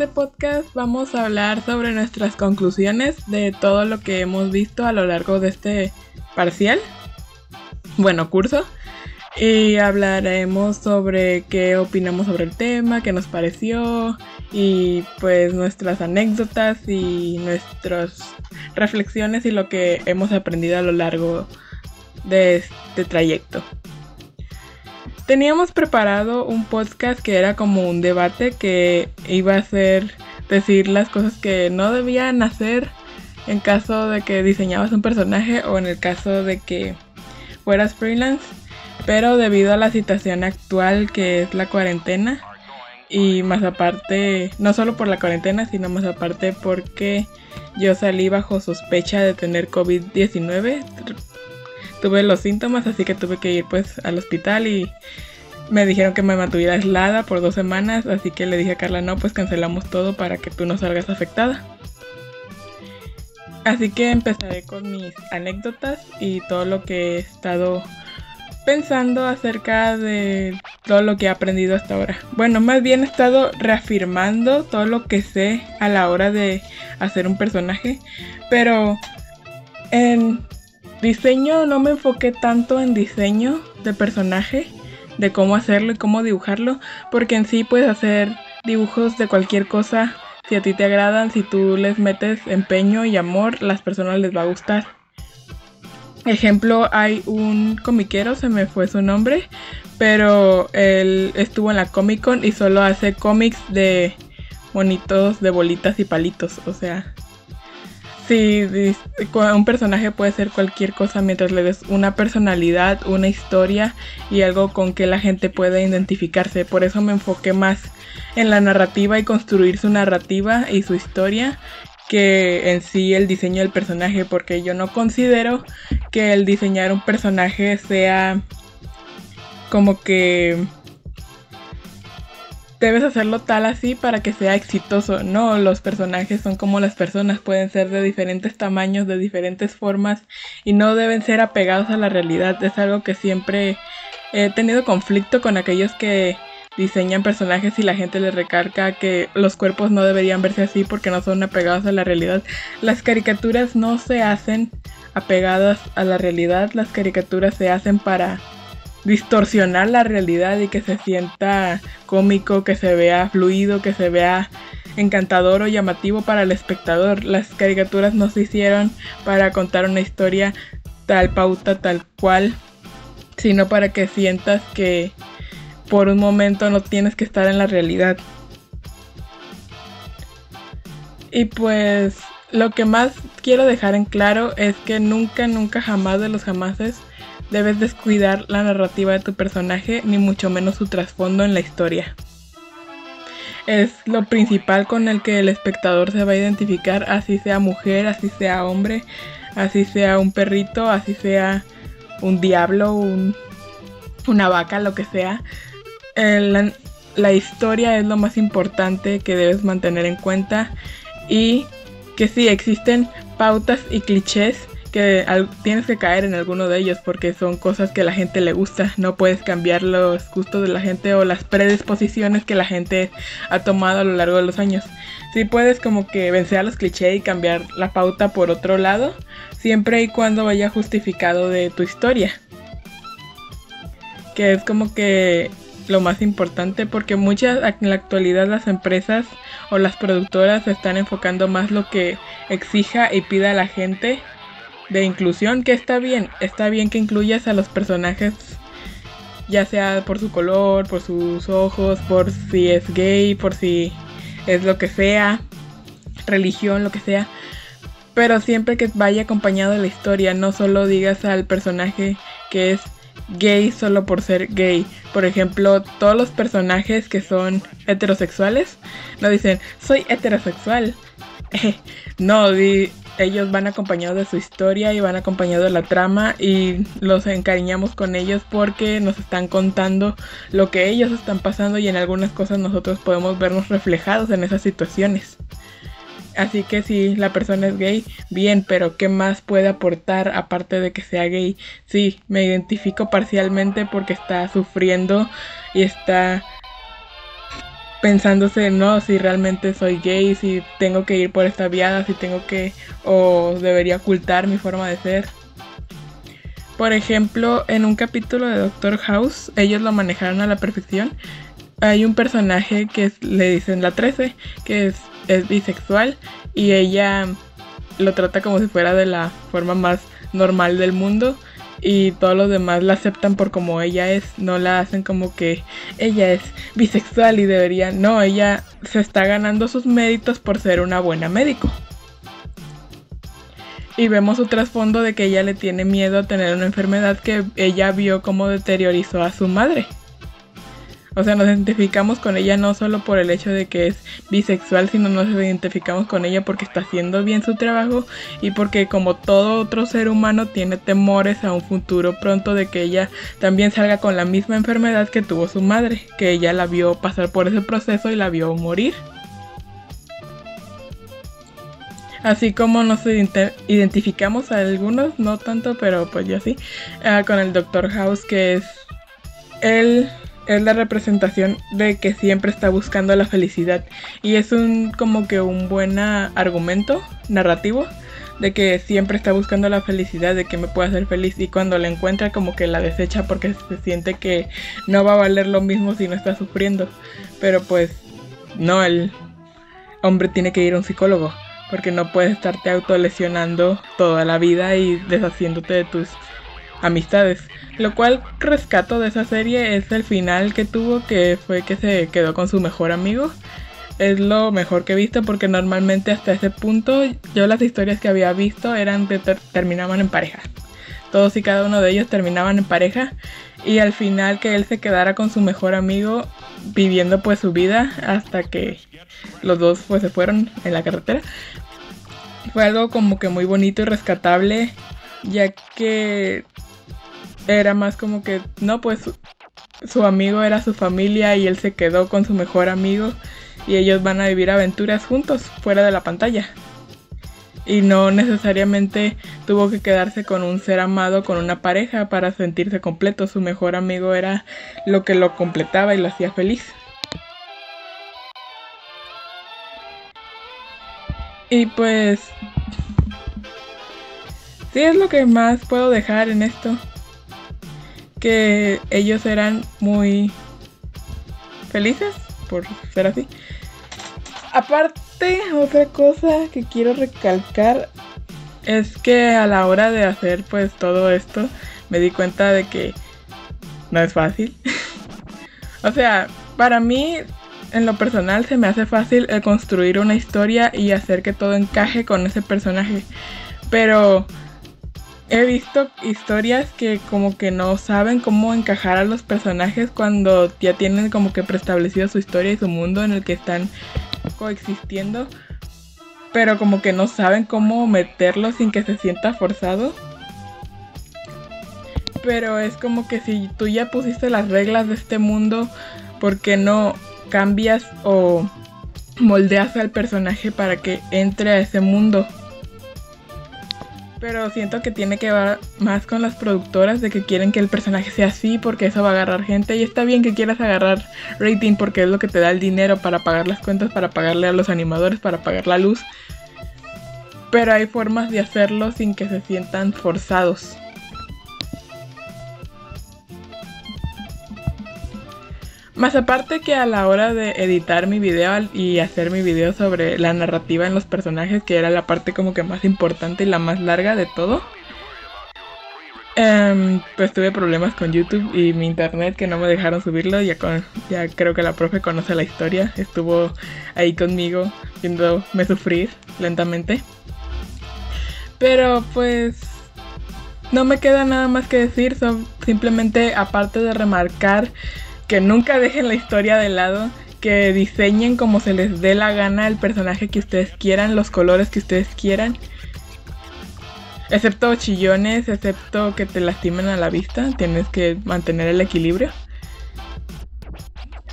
este podcast vamos a hablar sobre nuestras conclusiones de todo lo que hemos visto a lo largo de este parcial, bueno, curso. Y hablaremos sobre qué opinamos sobre el tema, qué nos pareció y pues nuestras anécdotas y nuestras reflexiones y lo que hemos aprendido a lo largo de este trayecto. Teníamos preparado un podcast que era como un debate que iba a ser decir las cosas que no debían hacer en caso de que diseñabas un personaje o en el caso de que fueras freelance. Pero debido a la situación actual que es la cuarentena y más aparte, no solo por la cuarentena, sino más aparte porque yo salí bajo sospecha de tener COVID-19 tuve los síntomas, así que tuve que ir pues al hospital y me dijeron que me mantuviera aislada por dos semanas, así que le dije a Carla, no, pues cancelamos todo para que tú no salgas afectada. Así que empezaré con mis anécdotas y todo lo que he estado pensando acerca de todo lo que he aprendido hasta ahora. Bueno, más bien he estado reafirmando todo lo que sé a la hora de hacer un personaje, pero en Diseño no me enfoqué tanto en diseño de personaje, de cómo hacerlo y cómo dibujarlo, porque en sí puedes hacer dibujos de cualquier cosa. Si a ti te agradan, si tú les metes empeño y amor, las personas les va a gustar. Ejemplo, hay un comiquero, se me fue su nombre, pero él estuvo en la Comic Con y solo hace cómics de monitos de bolitas y palitos, o sea, Sí, un personaje puede ser cualquier cosa mientras le des una personalidad, una historia y algo con que la gente pueda identificarse. Por eso me enfoqué más en la narrativa y construir su narrativa y su historia que en sí el diseño del personaje, porque yo no considero que el diseñar un personaje sea como que debes hacerlo tal así para que sea exitoso. No, los personajes son como las personas, pueden ser de diferentes tamaños, de diferentes formas y no deben ser apegados a la realidad. Es algo que siempre he tenido conflicto con aquellos que diseñan personajes y la gente les recarga que los cuerpos no deberían verse así porque no son apegados a la realidad. Las caricaturas no se hacen apegadas a la realidad, las caricaturas se hacen para distorsionar la realidad y que se sienta cómico, que se vea fluido, que se vea encantador o llamativo para el espectador. Las caricaturas no se hicieron para contar una historia tal pauta, tal cual, sino para que sientas que por un momento no tienes que estar en la realidad. Y pues lo que más quiero dejar en claro es que nunca, nunca, jamás de los jamases debes descuidar la narrativa de tu personaje, ni mucho menos su trasfondo en la historia. Es lo principal con el que el espectador se va a identificar, así sea mujer, así sea hombre, así sea un perrito, así sea un diablo, una vaca, lo que sea. la, la historia es lo más importante que debes mantener en cuenta y que sí existen pautas y clichés que tienes que caer en alguno de ellos porque son cosas que la gente le gusta. No puedes cambiar los gustos de la gente o las predisposiciones que la gente ha tomado a lo largo de los años. Sí puedes como que vencer a los clichés y cambiar la pauta por otro lado, siempre y cuando vaya justificado de tu historia. Que es como que lo más importante porque muchas en la actualidad las empresas o las productoras están enfocando más lo que exija y pida a la gente de inclusión, que está bien, está bien que incluyas a los personajes, ya sea por su color, por sus ojos, por si es gay, por si es lo que sea, religión, lo que sea, pero siempre que vaya acompañado de la historia, no solo digas al personaje que es gay solo por ser gay. Por ejemplo, todos los personajes que son heterosexuales no dicen soy heterosexual. no, di, ellos van acompañados de su historia y van acompañados de la trama y los encariñamos con ellos porque nos están contando lo que ellos están pasando y en algunas cosas nosotros podemos vernos reflejados en esas situaciones. Así que si la persona es gay, bien, pero ¿qué más puede aportar aparte de que sea gay? Sí, me identifico parcialmente porque está sufriendo y está pensándose, no, si realmente soy gay, si tengo que ir por esta viada, si tengo que o debería ocultar mi forma de ser. Por ejemplo, en un capítulo de Doctor House, ellos lo manejaron a la perfección. Hay un personaje que le dicen la 13, que es, es bisexual y ella lo trata como si fuera de la forma más normal del mundo y todos los demás la aceptan por como ella es, no la hacen como que ella es bisexual y debería, no, ella se está ganando sus méritos por ser una buena médico. Y vemos su trasfondo de que ella le tiene miedo a tener una enfermedad que ella vio como deteriorizó a su madre. O sea, nos identificamos con ella no solo por el hecho de que es bisexual, sino nos identificamos con ella porque está haciendo bien su trabajo y porque como todo otro ser humano tiene temores a un futuro pronto de que ella también salga con la misma enfermedad que tuvo su madre, que ella la vio pasar por ese proceso y la vio morir. Así como nos identificamos a algunos, no tanto, pero pues yo sí, ah, con el Dr. House, que es él es la representación de que siempre está buscando la felicidad y es un como que un buen argumento narrativo de que siempre está buscando la felicidad, de que me pueda hacer feliz y cuando la encuentra como que la desecha porque se siente que no va a valer lo mismo si no está sufriendo. Pero pues no, el hombre tiene que ir a un psicólogo porque no puedes estarte autolesionando toda la vida y deshaciéndote de tus amistades. Lo cual rescato de esa serie es el final que tuvo, que fue que se quedó con su mejor amigo. Es lo mejor que he visto porque normalmente hasta ese punto yo las historias que había visto eran que terminaban en pareja. Todos y cada uno de ellos terminaban en pareja y al final que él se quedara con su mejor amigo viviendo pues su vida hasta que los dos pues se fueron en la carretera. Fue algo como que muy bonito y rescatable ya que era más como que, no, pues su, amigo era su familia y él se quedó con su mejor amigo y ellos van a vivir aventuras juntos fuera de la pantalla. Y no necesariamente tuvo que quedarse con un ser amado, con una pareja para sentirse completo. Su mejor amigo era lo que lo completaba y lo hacía feliz. Y pues... Sí es lo que más puedo dejar en esto que ellos eran muy felices por ser así. Aparte, otra cosa que quiero recalcar es que a la hora de hacer pues todo esto me di cuenta de que no es fácil. o sea, para mí en lo personal se me hace fácil construir una historia y hacer que todo encaje con ese personaje. Pero he visto historias que como que no saben cómo encajar a los personajes cuando ya tienen como que preestablecido su historia y su mundo en el que están coexistiendo, pero como que no saben cómo meterlo sin que se sienta forzado. Pero es como que si tú ya pusiste las reglas de este mundo, ¿por qué no cambias o moldeas al personaje para que entre a ese mundo? Pero siento que tiene que ver más con las productoras de que quieren que el personaje sea así porque eso va a agarrar gente. Y está bien que quieras agarrar rating porque es lo que te da el dinero para pagar las cuentas, para pagarle a los animadores, para pagar la luz. Pero hay formas de hacerlo sin que se sientan forzados. Más aparte que a la hora de editar mi video y hacer mi video sobre la narrativa en los personajes, que era la parte como que más importante y la más larga de todo, em, pues tuve problemas con YouTube y mi internet que no me dejaron subirlo. Ya, con, ya creo que la profe conoce la historia, estuvo ahí conmigo viéndome sufrir lentamente. Pero pues no me queda nada más que decir, simplemente aparte de remarcar que nunca dejen la historia de lado, que diseñen como se les dé la gana el personaje que ustedes quieran, los colores que ustedes quieran. Excepto chillones, excepto que te lastimen a la vista, tienes que mantener el equilibrio.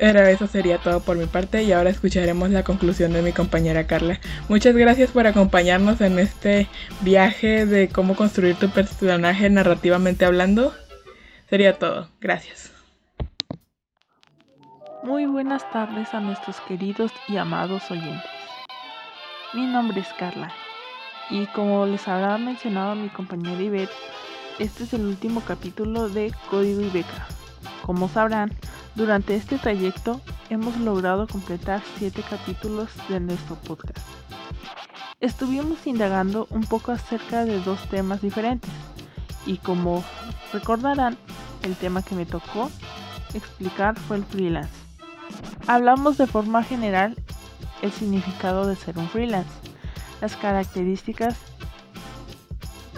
Pero eso sería todo por mi parte y ahora escucharemos la conclusión de mi compañera Carla. Muchas gracias por acompañarnos en este viaje de cómo construir tu personaje narrativamente hablando. Sería todo. Gracias. Muy buenas tardes a nuestros queridos y amados oyentes. Mi nombre es Carla y como les habrá mencionado mi compañera Ivette, este es el último capítulo de Código y Beca. Como sabrán, durante este trayecto hemos logrado completar 7 capítulos de nuestro podcast. Estuvimos indagando un poco acerca de dos temas diferentes y como recordarán, el tema que me tocó explicar fue el freelance. Hablamos de forma general el significado de ser un freelance, las características,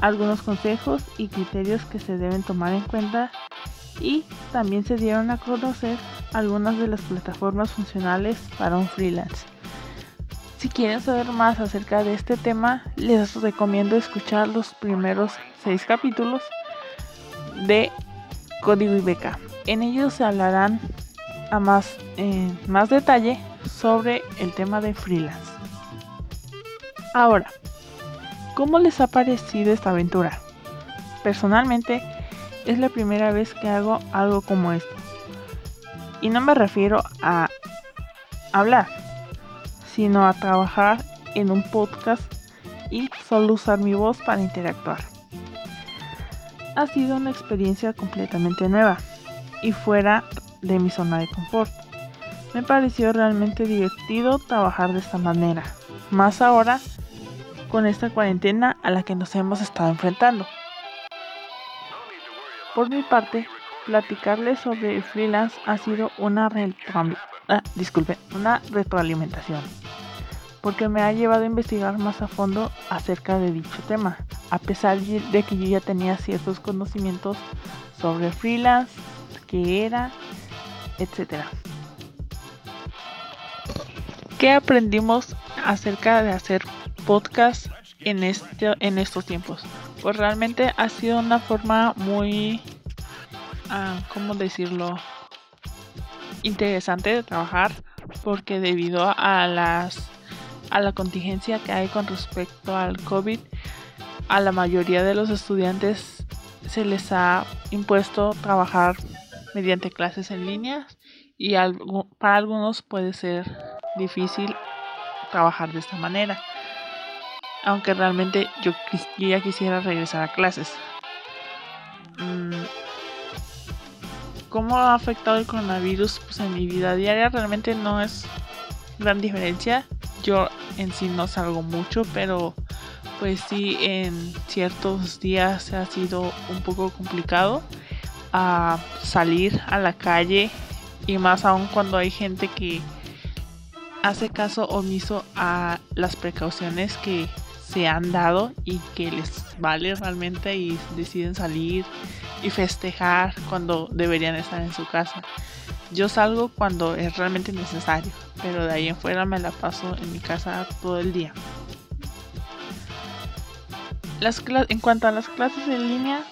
algunos consejos y criterios que se deben tomar en cuenta y también se dieron a conocer algunas de las plataformas funcionales para un freelance. Si quieren saber más acerca de este tema, les recomiendo escuchar los primeros seis capítulos de Código Ibeca. En ellos se hablarán más, eh, más detalle sobre el tema de freelance. Ahora, ¿cómo les ha parecido esta aventura? Personalmente, es la primera vez que hago algo como esto. Y no me refiero a hablar, sino a trabajar en un podcast y solo usar mi voz para interactuar. Ha sido una experiencia completamente nueva y fuera de mi zona de confort. Me pareció realmente divertido trabajar de esta manera, más ahora con esta cuarentena a la que nos hemos estado enfrentando. Por mi parte, platicarles sobre el freelance ha sido una, ah, una retroalimentación, porque me ha llevado a investigar más a fondo acerca de dicho tema, a pesar de que yo ya tenía ciertos conocimientos sobre freelance, qué era etcétera. ¿Qué aprendimos acerca de hacer podcast en, este, en estos tiempos? Pues realmente ha sido una forma muy, ah, ¿cómo decirlo? Interesante de trabajar porque debido a las a la contingencia que hay con respecto al COVID, a la mayoría de los estudiantes se les ha impuesto trabajar mediante clases en línea y para algunos puede ser difícil trabajar de esta manera. Aunque realmente yo, ya quisiera regresar a clases. Mm, ¿Cómo ha afectado el coronavirus pues, en mi vida diaria? Realmente no es gran diferencia. Yo en sí no salgo mucho, pero pues sí en ciertos días ha sido un poco complicado a salir a la calle y más aún cuando hay gente que hace caso omiso a las precauciones que se han dado y que les vale realmente y deciden salir y festejar cuando deberían estar en su casa. Yo salgo cuando es realmente necesario, pero de ahí en fuera me la paso en mi casa todo el día. Las en cuanto a las clases en línea,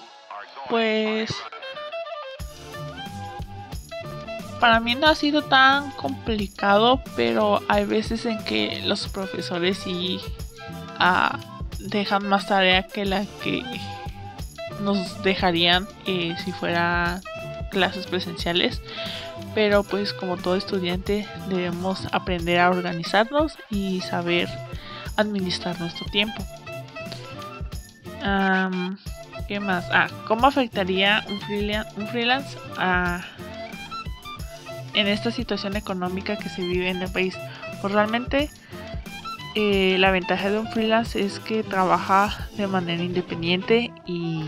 pues para mí no ha sido tan complicado, pero hay veces en que los profesores sí ah, dejan más tarea que la que nos dejarían eh, si fuera clases presenciales. Pero pues como todo estudiante debemos aprender a organizarnos y saber administrar nuestro tiempo. ¿Qué más? Ah, ¿cómo afectaría un freelance, un freelance a en esta situación económica que se vive en el país. Pues realmente eh, la ventaja de un freelance es que trabaja de manera independiente y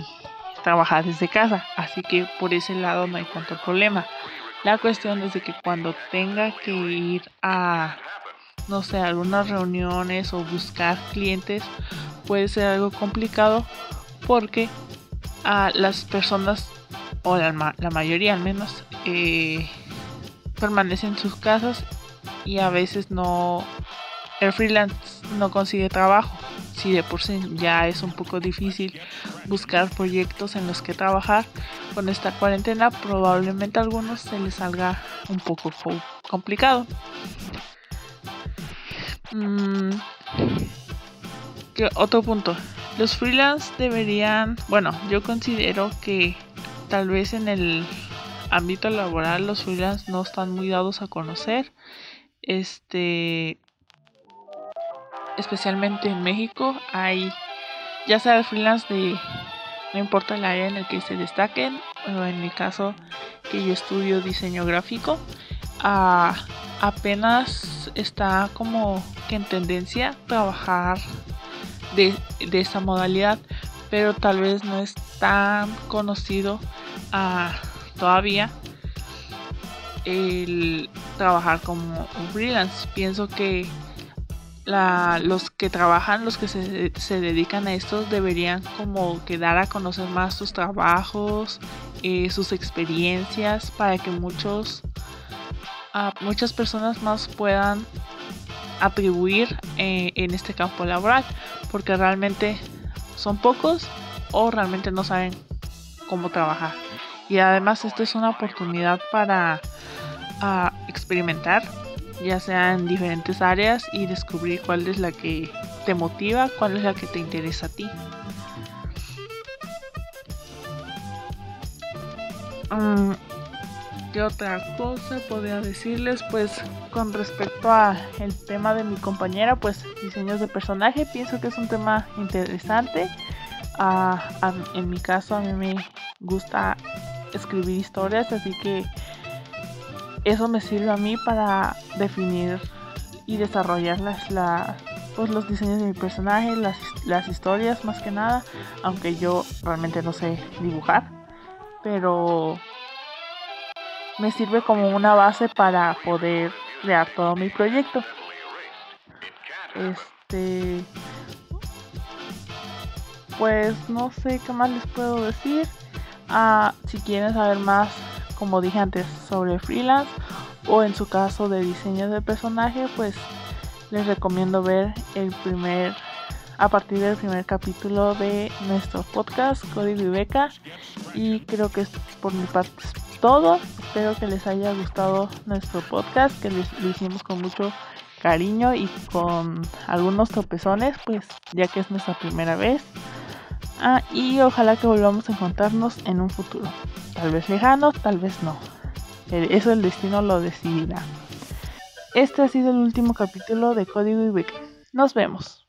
trabaja desde casa, así que por ese lado no hay tanto problema. La cuestión es de que cuando tenga que ir a, no sé, algunas reuniones o buscar clientes, puede ser algo complicado porque a las personas, o la, la mayoría al menos, eh, permanece en sus casas y a veces no el freelance no consigue trabajo. Si de por sí ya es un poco difícil buscar proyectos en los que trabajar, con esta cuarentena probablemente a algunos se les salga un poco complicado. Mm, otro punto. Los freelance deberían, bueno, yo considero que tal vez en el ámbito laboral los freelance no están muy dados a conocer. Este especialmente en México hay ya sea el freelance de no importa el área en el que se destaquen, o en mi caso que yo estudio diseño gráfico, apenas está como que en tendencia trabajar de, de esa modalidad, pero tal vez no es tan conocido uh, todavía el trabajar como un freelance. Pienso que los que trabajan, los que se, se, dedican a esto, deberían como que dar a conocer más sus trabajos, eh, sus experiencias, para que muchos, uh, muchas personas más puedan atribuir eh, en este campo laboral, porque realmente son pocos o realmente no saben cómo trabajar. Y además esto es una oportunidad para uh, experimentar ya sea en diferentes áreas y descubrir cuál es la que te motiva, cuál es la que te interesa a ti. Mm, ¿Qué otra cosa podría decirles? Pues con respecto a el tema de mi compañera, pues diseños de personaje, pienso que es un tema interesante. Ah, en mi caso a mí me gusta escribir historias, así que eso me sirve a mí para definir y desarrollar las, pues, los diseños de mi personaje, las, las historias más que nada, aunque yo realmente no sé dibujar, pero me sirve como una base para poder crear todo mi proyecto. Este, pues no sé qué más les puedo decir. Ah, si quieren saber más como dije antes, sobre freelance o en su caso de diseño de personaje, pues les recomiendo ver el primer a partir del primer capítulo de nuestro podcast Código y Beca y creo que es por mi parte todo. Espero que les haya gustado nuestro podcast que lo hicimos con mucho cariño y con algunos tropezones pues ya que es nuestra primera vez ah, y ojalá que volvamos a encontrarnos en un futuro Tal vez lejano, tal vez no. Eso el destino lo decidirá. Este ha sido el último capítulo de Código y Nos vemos.